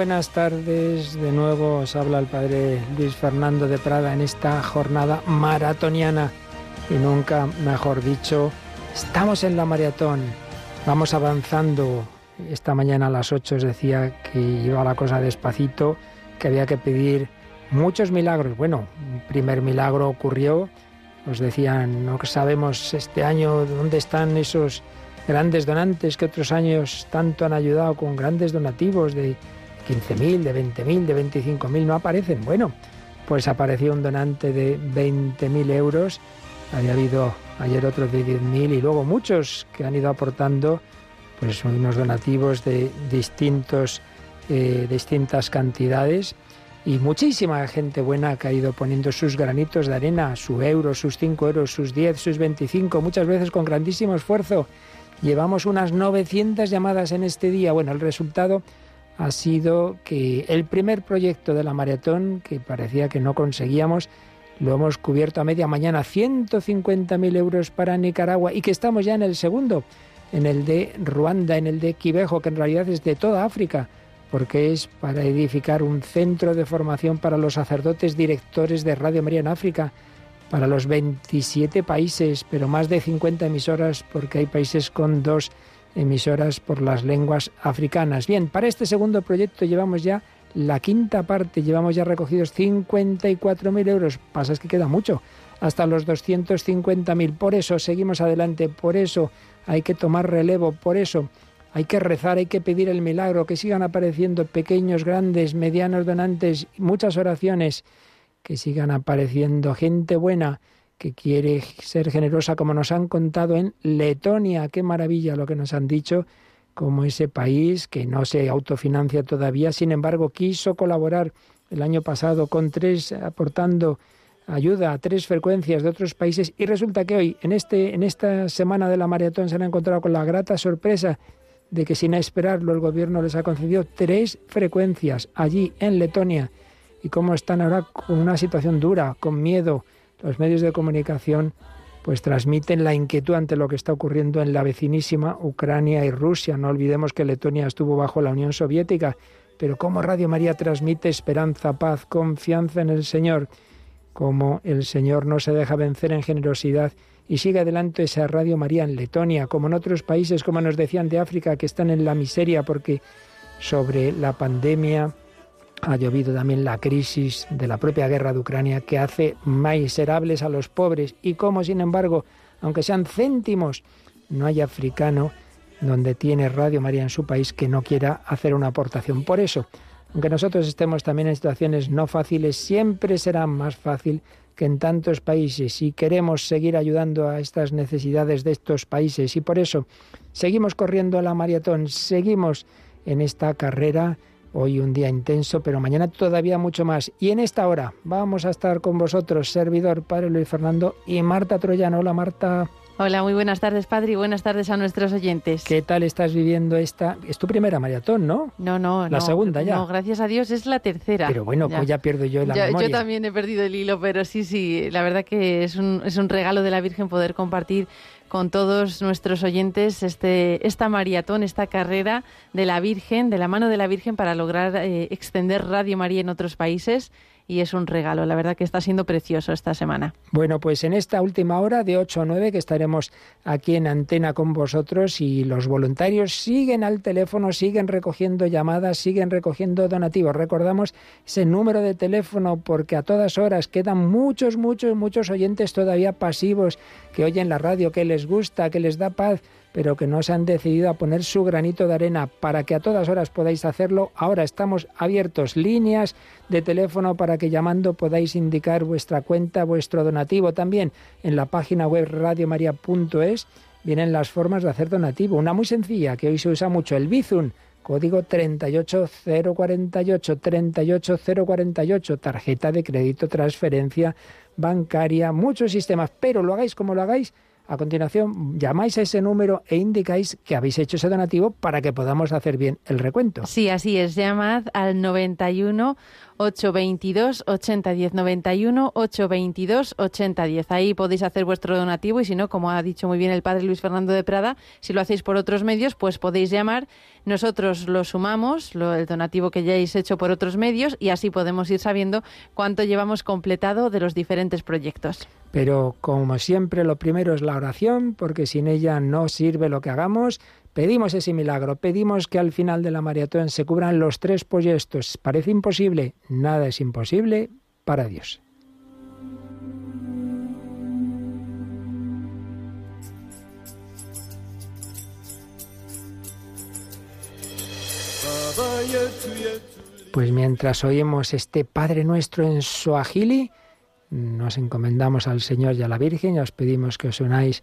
buenas tardes. De nuevo os habla el padre Luis Fernando de Prada en esta jornada maratoniana. Y nunca, mejor dicho, estamos en la maratón. Vamos avanzando. Esta mañana a las 8 os decía que iba la cosa despacito, que había que pedir muchos milagros. Bueno, un primer milagro ocurrió. Os decían, no sabemos este año dónde están esos grandes donantes que otros años tanto han ayudado con grandes donativos de 15.000, de 20.000, de 25.000, no aparecen. Bueno, pues apareció un donante de 20.000 euros, había habido ayer otro de 10.000 y luego muchos que han ido aportando pues unos donativos de distintos, eh, distintas cantidades. Y muchísima gente buena que ha ido poniendo sus granitos de arena, su euro, sus 5 euros, sus 10, sus 25, muchas veces con grandísimo esfuerzo Llevamos unas 900 llamadas en este día. Bueno, el resultado ha sido que el primer proyecto de la maratón, que parecía que no conseguíamos, lo hemos cubierto a media mañana, 150.000 euros para Nicaragua y que estamos ya en el segundo, en el de Ruanda, en el de Quibejo, que en realidad es de toda África, porque es para edificar un centro de formación para los sacerdotes directores de Radio María en África para los 27 países, pero más de 50 emisoras porque hay países con dos emisoras por las lenguas africanas. Bien, para este segundo proyecto llevamos ya la quinta parte, llevamos ya recogidos 54.000 euros. Pasa es que queda mucho, hasta los 250.000. Por eso seguimos adelante, por eso hay que tomar relevo, por eso hay que rezar, hay que pedir el milagro, que sigan apareciendo pequeños, grandes, medianos donantes, muchas oraciones que sigan apareciendo gente buena que quiere ser generosa, como nos han contado en Letonia. Qué maravilla lo que nos han dicho, como ese país que no se autofinancia todavía, sin embargo, quiso colaborar el año pasado con tres, aportando ayuda a tres frecuencias de otros países y resulta que hoy, en, este, en esta semana de la maratón, se han encontrado con la grata sorpresa de que sin esperarlo el gobierno les ha concedido tres frecuencias allí en Letonia y cómo están ahora con una situación dura, con miedo. Los medios de comunicación pues transmiten la inquietud ante lo que está ocurriendo en la vecinísima Ucrania y Rusia. No olvidemos que Letonia estuvo bajo la Unión Soviética, pero cómo Radio María transmite esperanza, paz, confianza en el Señor, cómo el Señor no se deja vencer en generosidad y sigue adelante esa Radio María en Letonia, como en otros países, como nos decían de África, que están en la miseria porque sobre la pandemia ha llovido también la crisis de la propia guerra de Ucrania que hace miserables a los pobres y como sin embargo, aunque sean céntimos, no hay africano donde tiene Radio María en su país que no quiera hacer una aportación. Por eso, aunque nosotros estemos también en situaciones no fáciles, siempre será más fácil que en tantos países y queremos seguir ayudando a estas necesidades de estos países y por eso seguimos corriendo la maratón, seguimos en esta carrera Hoy un día intenso, pero mañana todavía mucho más. Y en esta hora vamos a estar con vosotros, servidor Padre Luis Fernando y Marta Troyano. Hola Marta. Hola, muy buenas tardes, Padre, y buenas tardes a nuestros oyentes. ¿Qué tal estás viviendo esta? Es tu primera maratón, ¿no? No, no, La segunda ya. No, gracias a Dios es la tercera. Pero bueno, ya. pues ya pierdo yo la memoria. Yo también he perdido el hilo, pero sí, sí, la verdad que es un, es un regalo de la Virgen poder compartir con todos nuestros oyentes este, esta maratón, esta carrera de la Virgen, de la mano de la Virgen para lograr eh, extender Radio María en otros países y es un regalo. La verdad que está siendo precioso esta semana. Bueno, pues en esta última hora de 8 a 9 que estaremos aquí en antena con vosotros y los voluntarios siguen al teléfono, siguen recogiendo llamadas, siguen recogiendo donativos. Recordamos ese número de teléfono porque a todas horas quedan muchos, muchos, muchos oyentes todavía pasivos que oyen la radio, que les gusta, que les da paz pero que no se han decidido a poner su granito de arena para que a todas horas podáis hacerlo. Ahora estamos abiertos líneas de teléfono para que llamando podáis indicar vuestra cuenta, vuestro donativo. También en la página web radiomaria.es vienen las formas de hacer donativo. Una muy sencilla que hoy se usa mucho, el Bizum. Código 38048, 38048, tarjeta de crédito, transferencia bancaria, muchos sistemas, pero lo hagáis como lo hagáis, a continuación, llamáis a ese número e indicáis que habéis hecho ese donativo para que podamos hacer bien el recuento. Sí, así es. Llamad al 91 822 8010 91 822 8010. Ahí podéis hacer vuestro donativo y si no, como ha dicho muy bien el padre Luis Fernando de Prada, si lo hacéis por otros medios, pues podéis llamar. Nosotros lo sumamos, lo, el donativo que ya hayáis hecho por otros medios y así podemos ir sabiendo cuánto llevamos completado de los diferentes proyectos. Pero como siempre, lo primero es la oración, porque sin ella no sirve lo que hagamos. Pedimos ese milagro, pedimos que al final de la maratón se cubran los tres proyectos. Parece imposible, nada es imposible para Dios. Pues mientras oímos este Padre Nuestro en Suajili, nos encomendamos al Señor y a la Virgen y os pedimos que os unáis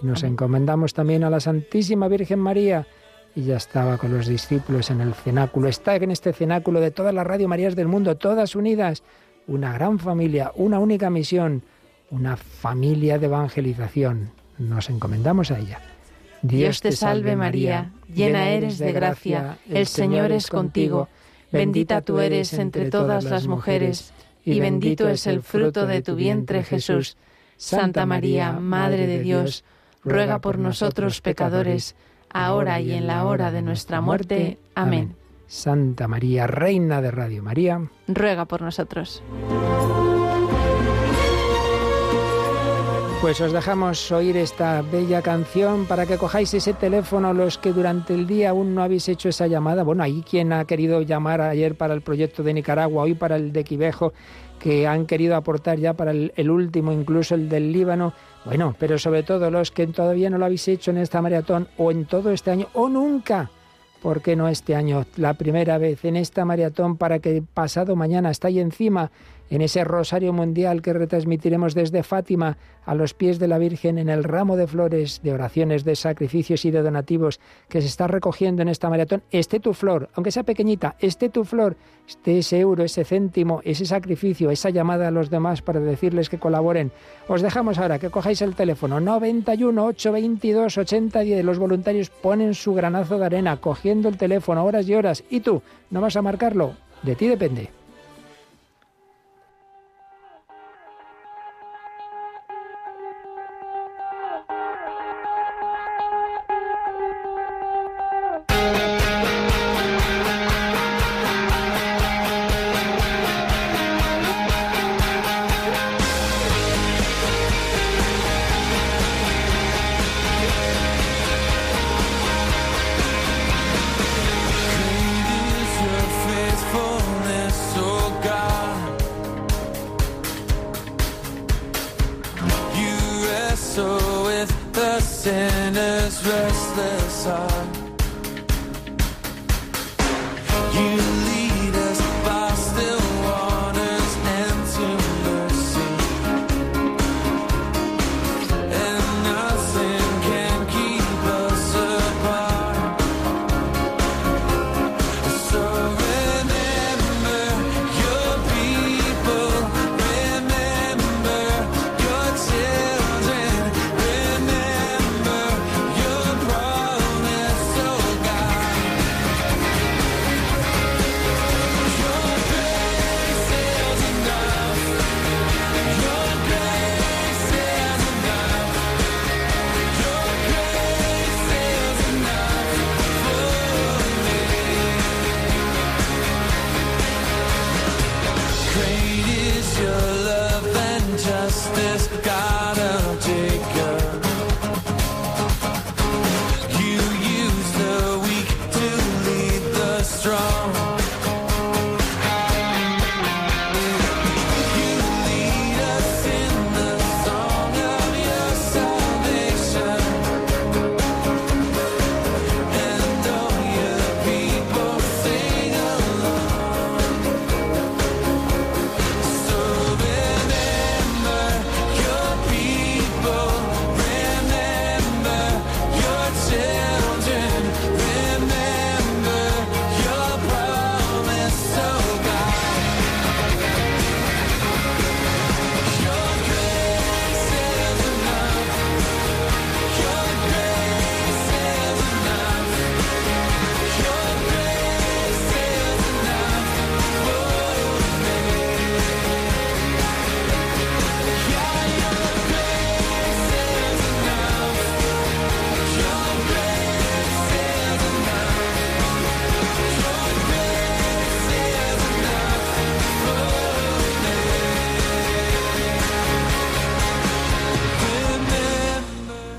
Y nos encomendamos también a la Santísima Virgen María. Y ya estaba con los discípulos en el cenáculo. Está en este cenáculo de todas las Radio Marías del mundo, todas unidas. Una gran familia, una única misión, una familia de evangelización. Nos encomendamos a ella. Dios te salve María, llena eres de gracia, el Señor es contigo. Bendita tú eres entre todas las mujeres, y bendito es el fruto de tu vientre Jesús. Santa María, Madre de Dios, ruega por nosotros pecadores, ahora y en la hora de nuestra muerte. Amén. Santa María, Reina de Radio María, ruega por nosotros. Pues os dejamos oír esta bella canción para que cojáis ese teléfono los que durante el día aún no habéis hecho esa llamada. Bueno, ahí quien ha querido llamar ayer para el proyecto de Nicaragua, hoy para el de Quivejo, que han querido aportar ya para el, último, incluso el del Líbano. Bueno, pero sobre todo los que todavía no lo habéis hecho en esta maratón o en todo este año o nunca. ¿Por qué no este año? La primera vez en esta maratón para que pasado mañana está ahí encima en ese rosario mundial que retransmitiremos desde Fátima a los pies de la Virgen en el ramo de flores, de oraciones, de sacrificios y de donativos que se está recogiendo en esta maratón, esté tu flor, aunque sea pequeñita, esté tu flor, esté ese euro, ese céntimo, ese sacrificio, esa llamada a los demás para decirles que colaboren. Os dejamos ahora que cojáis el teléfono 91 822 8010. Los voluntarios ponen su granazo de arena cogiendo el teléfono horas y horas. ¿Y tú? ¿No vas a marcarlo? De ti depende. restless heart. You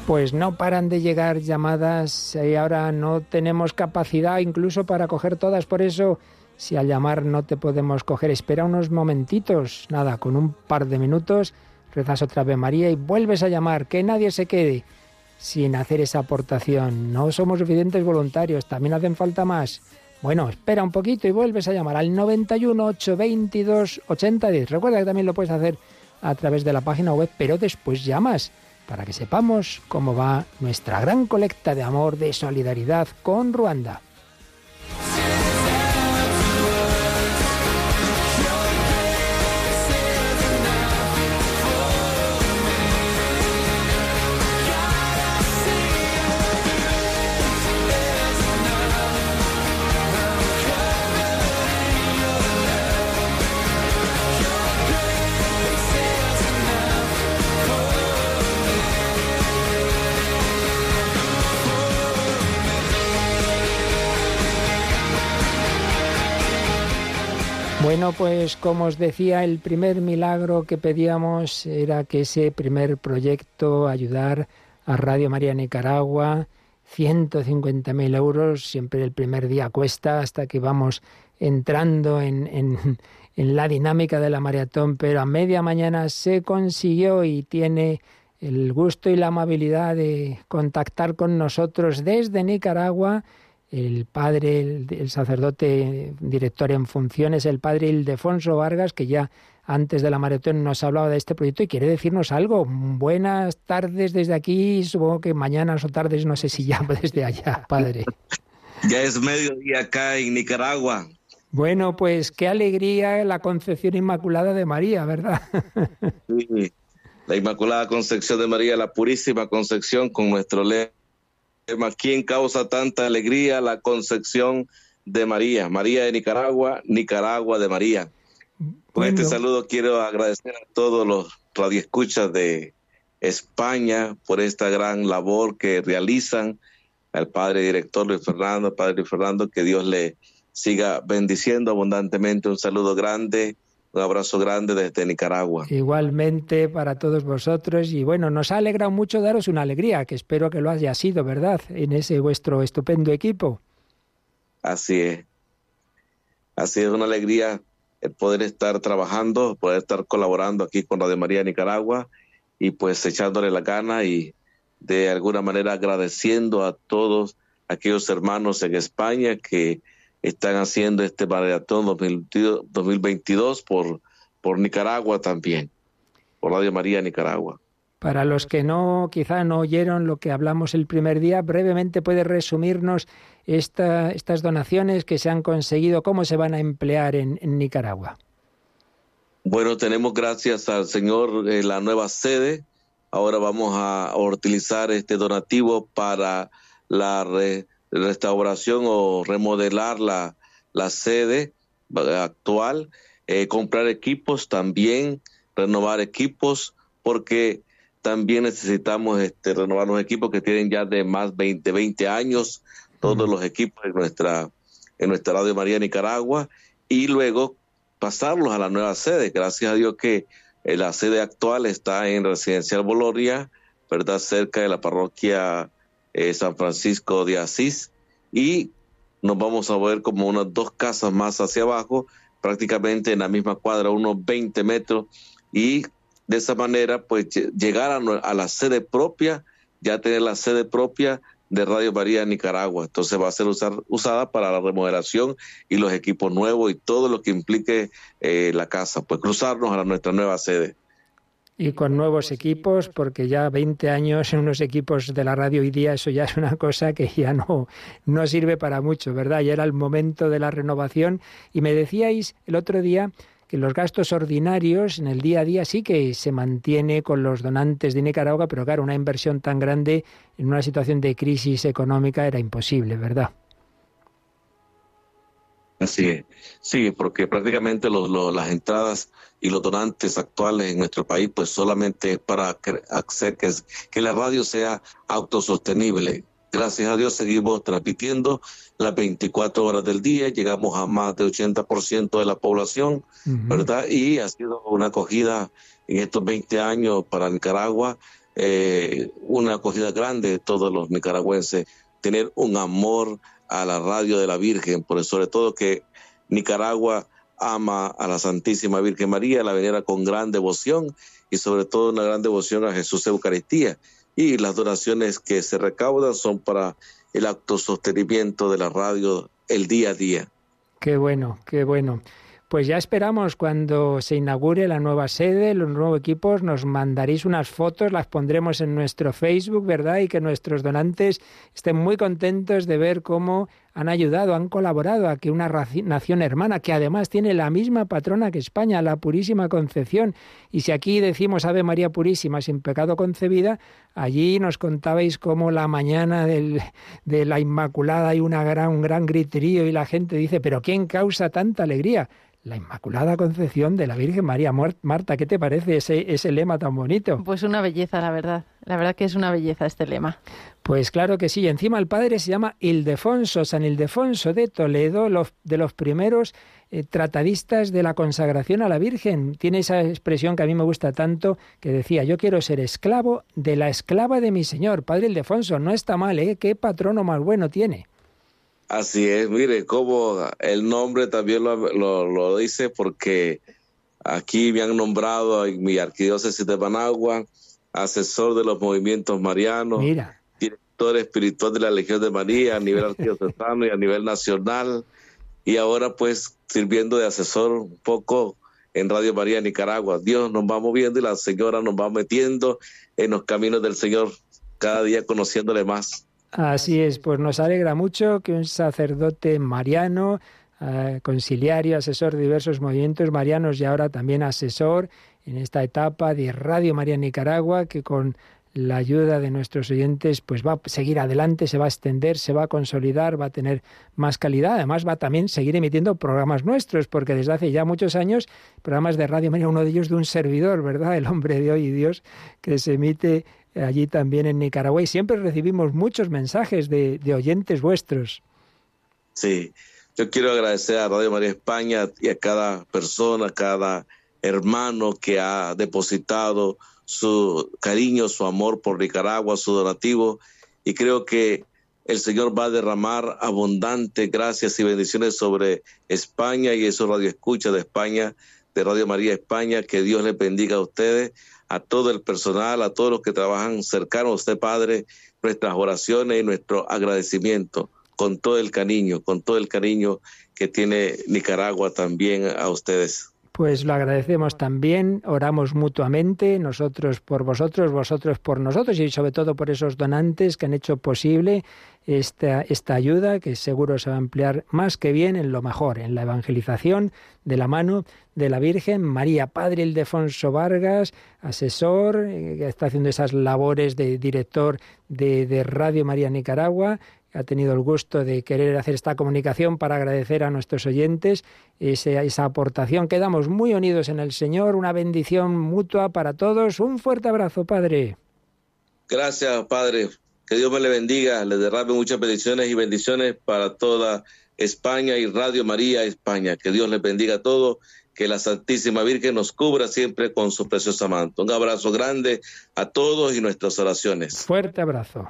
Pues no paran de llegar llamadas y ahora no tenemos capacidad incluso para coger todas. Por eso, si al llamar no te podemos coger, espera unos momentitos. Nada, con un par de minutos rezas otra vez María y vuelves a llamar. Que nadie se quede sin hacer esa aportación. No somos suficientes voluntarios, también hacen falta más. Bueno, espera un poquito y vuelves a llamar al 91 822 8010. Recuerda que también lo puedes hacer a través de la página web, pero después llamas para que sepamos cómo va nuestra gran colecta de amor, de solidaridad con Ruanda. Bueno, pues como os decía, el primer milagro que pedíamos era que ese primer proyecto, ayudar a Radio María Nicaragua, 150.000 euros, siempre el primer día cuesta hasta que vamos entrando en, en, en la dinámica de la maratón, pero a media mañana se consiguió y tiene el gusto y la amabilidad de contactar con nosotros desde Nicaragua el padre, el, sacerdote director en funciones, el padre Ildefonso Vargas, que ya antes de la maratón nos hablaba de este proyecto y quiere decirnos algo. Buenas tardes desde aquí, supongo que mañanas o tardes, no sé si ya desde allá, padre. Ya es mediodía acá en Nicaragua. Bueno, pues qué alegría la concepción inmaculada de María, ¿verdad? Sí, la Inmaculada Concepción de María, la Purísima Concepción con nuestro lema ¿Quién causa tanta alegría? La concepción de María. María de Nicaragua, Nicaragua de María. Con este saludo quiero agradecer a todos los radioescuchas de España por esta gran labor que realizan. Al padre director Luis Fernando, padre Luis Fernando, que Dios le siga bendiciendo abundantemente. Un saludo grande un abrazo grande desde Nicaragua. Igualmente para todos vosotros y bueno, nos ha alegrado mucho daros una alegría, que espero que lo haya sido, ¿verdad? En ese vuestro estupendo equipo. Así es. Así es una alegría el poder estar trabajando, poder estar colaborando aquí con Radio María Nicaragua y pues echándole la gana y de alguna manera agradeciendo a todos aquellos hermanos en España que están haciendo este maratón 2022 por, por Nicaragua también, por Radio María Nicaragua. Para los que no, quizá no oyeron lo que hablamos el primer día, brevemente puede resumirnos esta, estas donaciones que se han conseguido, cómo se van a emplear en, Nicaragua. Bueno, tenemos gracias al Señor eh, la nueva sede. Ahora vamos a utilizar este donativo para la restauración o remodelar la, la sede actual, eh, comprar equipos también, renovar equipos, porque también necesitamos este, renovar los equipos que tienen ya de más de 20, 20 años, todos los equipos en nuestra, en nuestra Radio María Nicaragua, y luego pasarlos a la nueva sede. Gracias a Dios que eh, la sede actual está en Residencial Boloria, ¿verdad? Cerca de la parroquia eh, San Francisco de Asís y nos vamos a ver como unas dos casas más hacia abajo, prácticamente en la misma cuadra, unos 20 metros y de esa manera pues llegar a, la sede propia, ya tener la sede propia de Radio María Nicaragua. Entonces va a ser usada para la remodelación y los equipos nuevos y todo lo que implique eh, la casa, pues cruzarnos a nuestra nueva sede y con nuevos equipos, porque ya 20 años en unos equipos de la radio hoy día, eso ya es una cosa que ya no, no sirve para mucho, ¿verdad? Ya era el momento de la renovación. Y me decíais el otro día que los gastos ordinarios en el día a día sí que se mantiene con los donantes de Nicaragua, pero claro, una inversión tan grande en una situación de crisis económica era imposible, ¿verdad? Así es. Sí, porque prácticamente las entradas y los donantes actuales en nuestro país, pues solamente es para hacer que, que la radio sea autosostenible. Gracias a Dios seguimos transmitiendo las 24 horas del día, llegamos a más de 80% de la población, ¿verdad? Y ha sido una acogida en estos 20 años para Nicaragua eh, una acogida grande de todos los nicaragüenses, tener un amor a la radio de la Virgen, por sobre todo que Nicaragua ama a la Santísima Virgen María, la venera con gran devoción y sobre todo una gran devoción a Jesús Eucaristía. Y las donaciones que se recaudan son para el acto sostenimiento de la radio el día a día. Qué bueno, qué bueno. Pues ya esperamos cuando se inaugure la nueva sede, los nuevos equipos, nos mandaréis unas fotos, las pondremos en nuestro Facebook, ¿verdad? Y que nuestros donantes estén muy contentos de ver cómo han ayudado, han colaborado a que una nación hermana, que además tiene la misma patrona que España, la Purísima Concepción, y si aquí decimos Ave María Purísima sin pecado concebida, allí nos contabais cómo la mañana de la Inmaculada hay una gran, un gran griterío y la gente dice, pero ¿quién causa tanta alegría? la Inmaculada Concepción de la Virgen María. Marta, ¿qué te parece ese, ese lema tan bonito? Pues una belleza, la verdad. La verdad que es una belleza este lema. Pues claro que sí. Encima el padre se llama Ildefonso, San Ildefonso de Toledo, de los primeros eh, tratadistas de la consagración a la Virgen. Tiene esa expresión que a mí me gusta tanto, que decía, yo quiero ser esclavo de la esclava de mi Señor. Padre Ildefonso, no está mal, ¿eh? ¿Qué patrono más bueno tiene? Así es, mire, como el nombre también lo, dice porque aquí me han nombrado en mi arquidiócesis de Managua, asesor de los movimientos marianos, director espiritual de la Legión de María a nivel arquidiocesano y a nivel nacional, y ahora pues sirviendo de asesor un poco en Radio María Nicaragua. Dios nos va moviendo y la Señora nos va metiendo en los caminos del Señor, cada día conociéndole más. Así es, pues nos alegra mucho que un sacerdote mariano, eh, conciliario, asesor de diversos movimientos marianos y ahora también asesor en esta etapa de Radio María Nicaragua, que con la ayuda de nuestros oyentes pues va a seguir adelante, se va a extender, se va a consolidar, va a tener más calidad. Además va a también seguir emitiendo programas nuestros, porque desde hace ya muchos años programas de Radio María, uno de ellos de un servidor, ¿verdad? El hombre de hoy y Dios, que se emite allí también en Nicaragua y siempre recibimos muchos mensajes de, oyentes vuestros. Sí, yo quiero agradecer a Radio María España y a cada persona, a cada hermano que ha depositado su cariño, su amor por Nicaragua, su donativo, y creo que el Señor va a derramar abundante gracias y bendiciones sobre España y eso Radio Escucha de España, de Radio María España, que Dios les bendiga a ustedes a todo el personal, a todos los que trabajan cercano a usted, Padre, nuestras oraciones y nuestro agradecimiento con todo el cariño, con todo el cariño que tiene Nicaragua también a ustedes. Pues lo agradecemos también, oramos mutuamente, nosotros por vosotros, vosotros por nosotros y sobre todo por esos donantes que han hecho posible esta, esta ayuda que seguro se va a emplear más que bien en lo mejor, en la evangelización de la mano de la Virgen María. Padre Ildefonso Vargas, asesor, eh, que está haciendo esas labores de director de, de Radio María Nicaragua, ha tenido el gusto de querer hacer esta comunicación para agradecer a nuestros oyentes esa, esa aportación. Quedamos muy unidos en el Señor, una bendición mutua para todos. Un fuerte abrazo, Padre. Gracias, Padre. Que Dios me le bendiga, le derrame muchas bendiciones y bendiciones para toda España y Radio María España. Que Dios les bendiga a todos, que la Santísima Virgen nos cubra siempre con su preciosa manto. Un abrazo grande a todos y nuestras oraciones. Fuerte abrazo.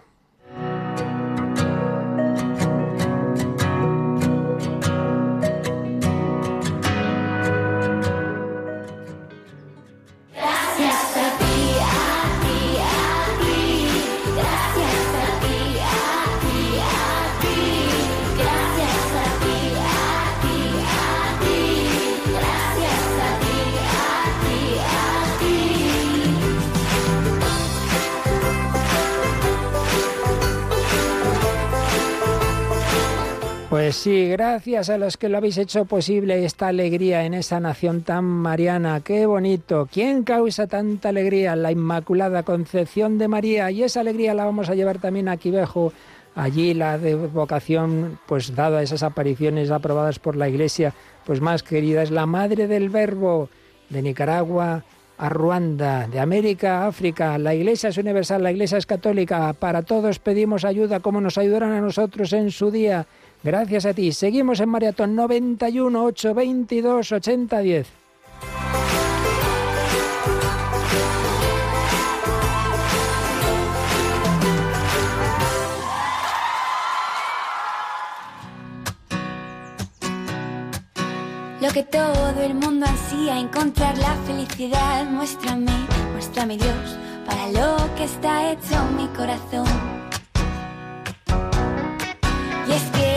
Pues sí, gracias a los que lo habéis hecho posible esta alegría en esa nación tan mariana. Qué bonito. ¿Quién causa tanta alegría? La Inmaculada Concepción de María. Y esa alegría la vamos a llevar también a Quivejo. Allí la vocación, pues dada esas apariciones aprobadas por la Iglesia, pues más querida es la Madre del Verbo de Nicaragua a Ruanda, de América a África. La Iglesia es universal, la Iglesia es católica. Para todos pedimos ayuda como nos ayudarán a nosotros en su día. Gracias a ti. Seguimos en Maratón 91 822 8010. Lo que todo el mundo ansía, encontrar la felicidad, muéstrame, muéstrame Dios, para lo que está hecho mi corazón. Y es que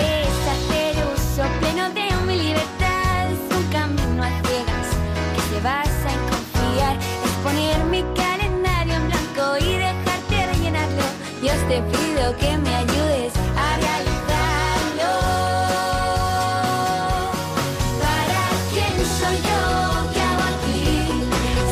te pido que me ayudes a realizarlo. ¿Para quién soy yo? ¿Qué hago aquí?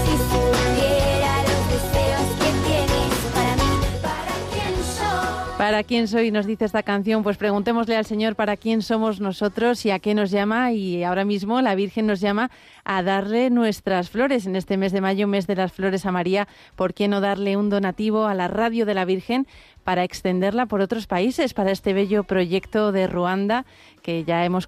Si supiera los deseos que tienes para mí, ¿para quién soy? ¿Para quién soy? Nos dice esta canción. Pues preguntémosle al Señor para quién somos nosotros y a qué nos llama. Y ahora mismo la Virgen nos llama a darle nuestras flores. En este mes de mayo, mes de las flores a María, ¿por qué no darle un donativo a la radio de la Virgen para extenderla por otros países, para este bello proyecto de Ruanda que ya hemos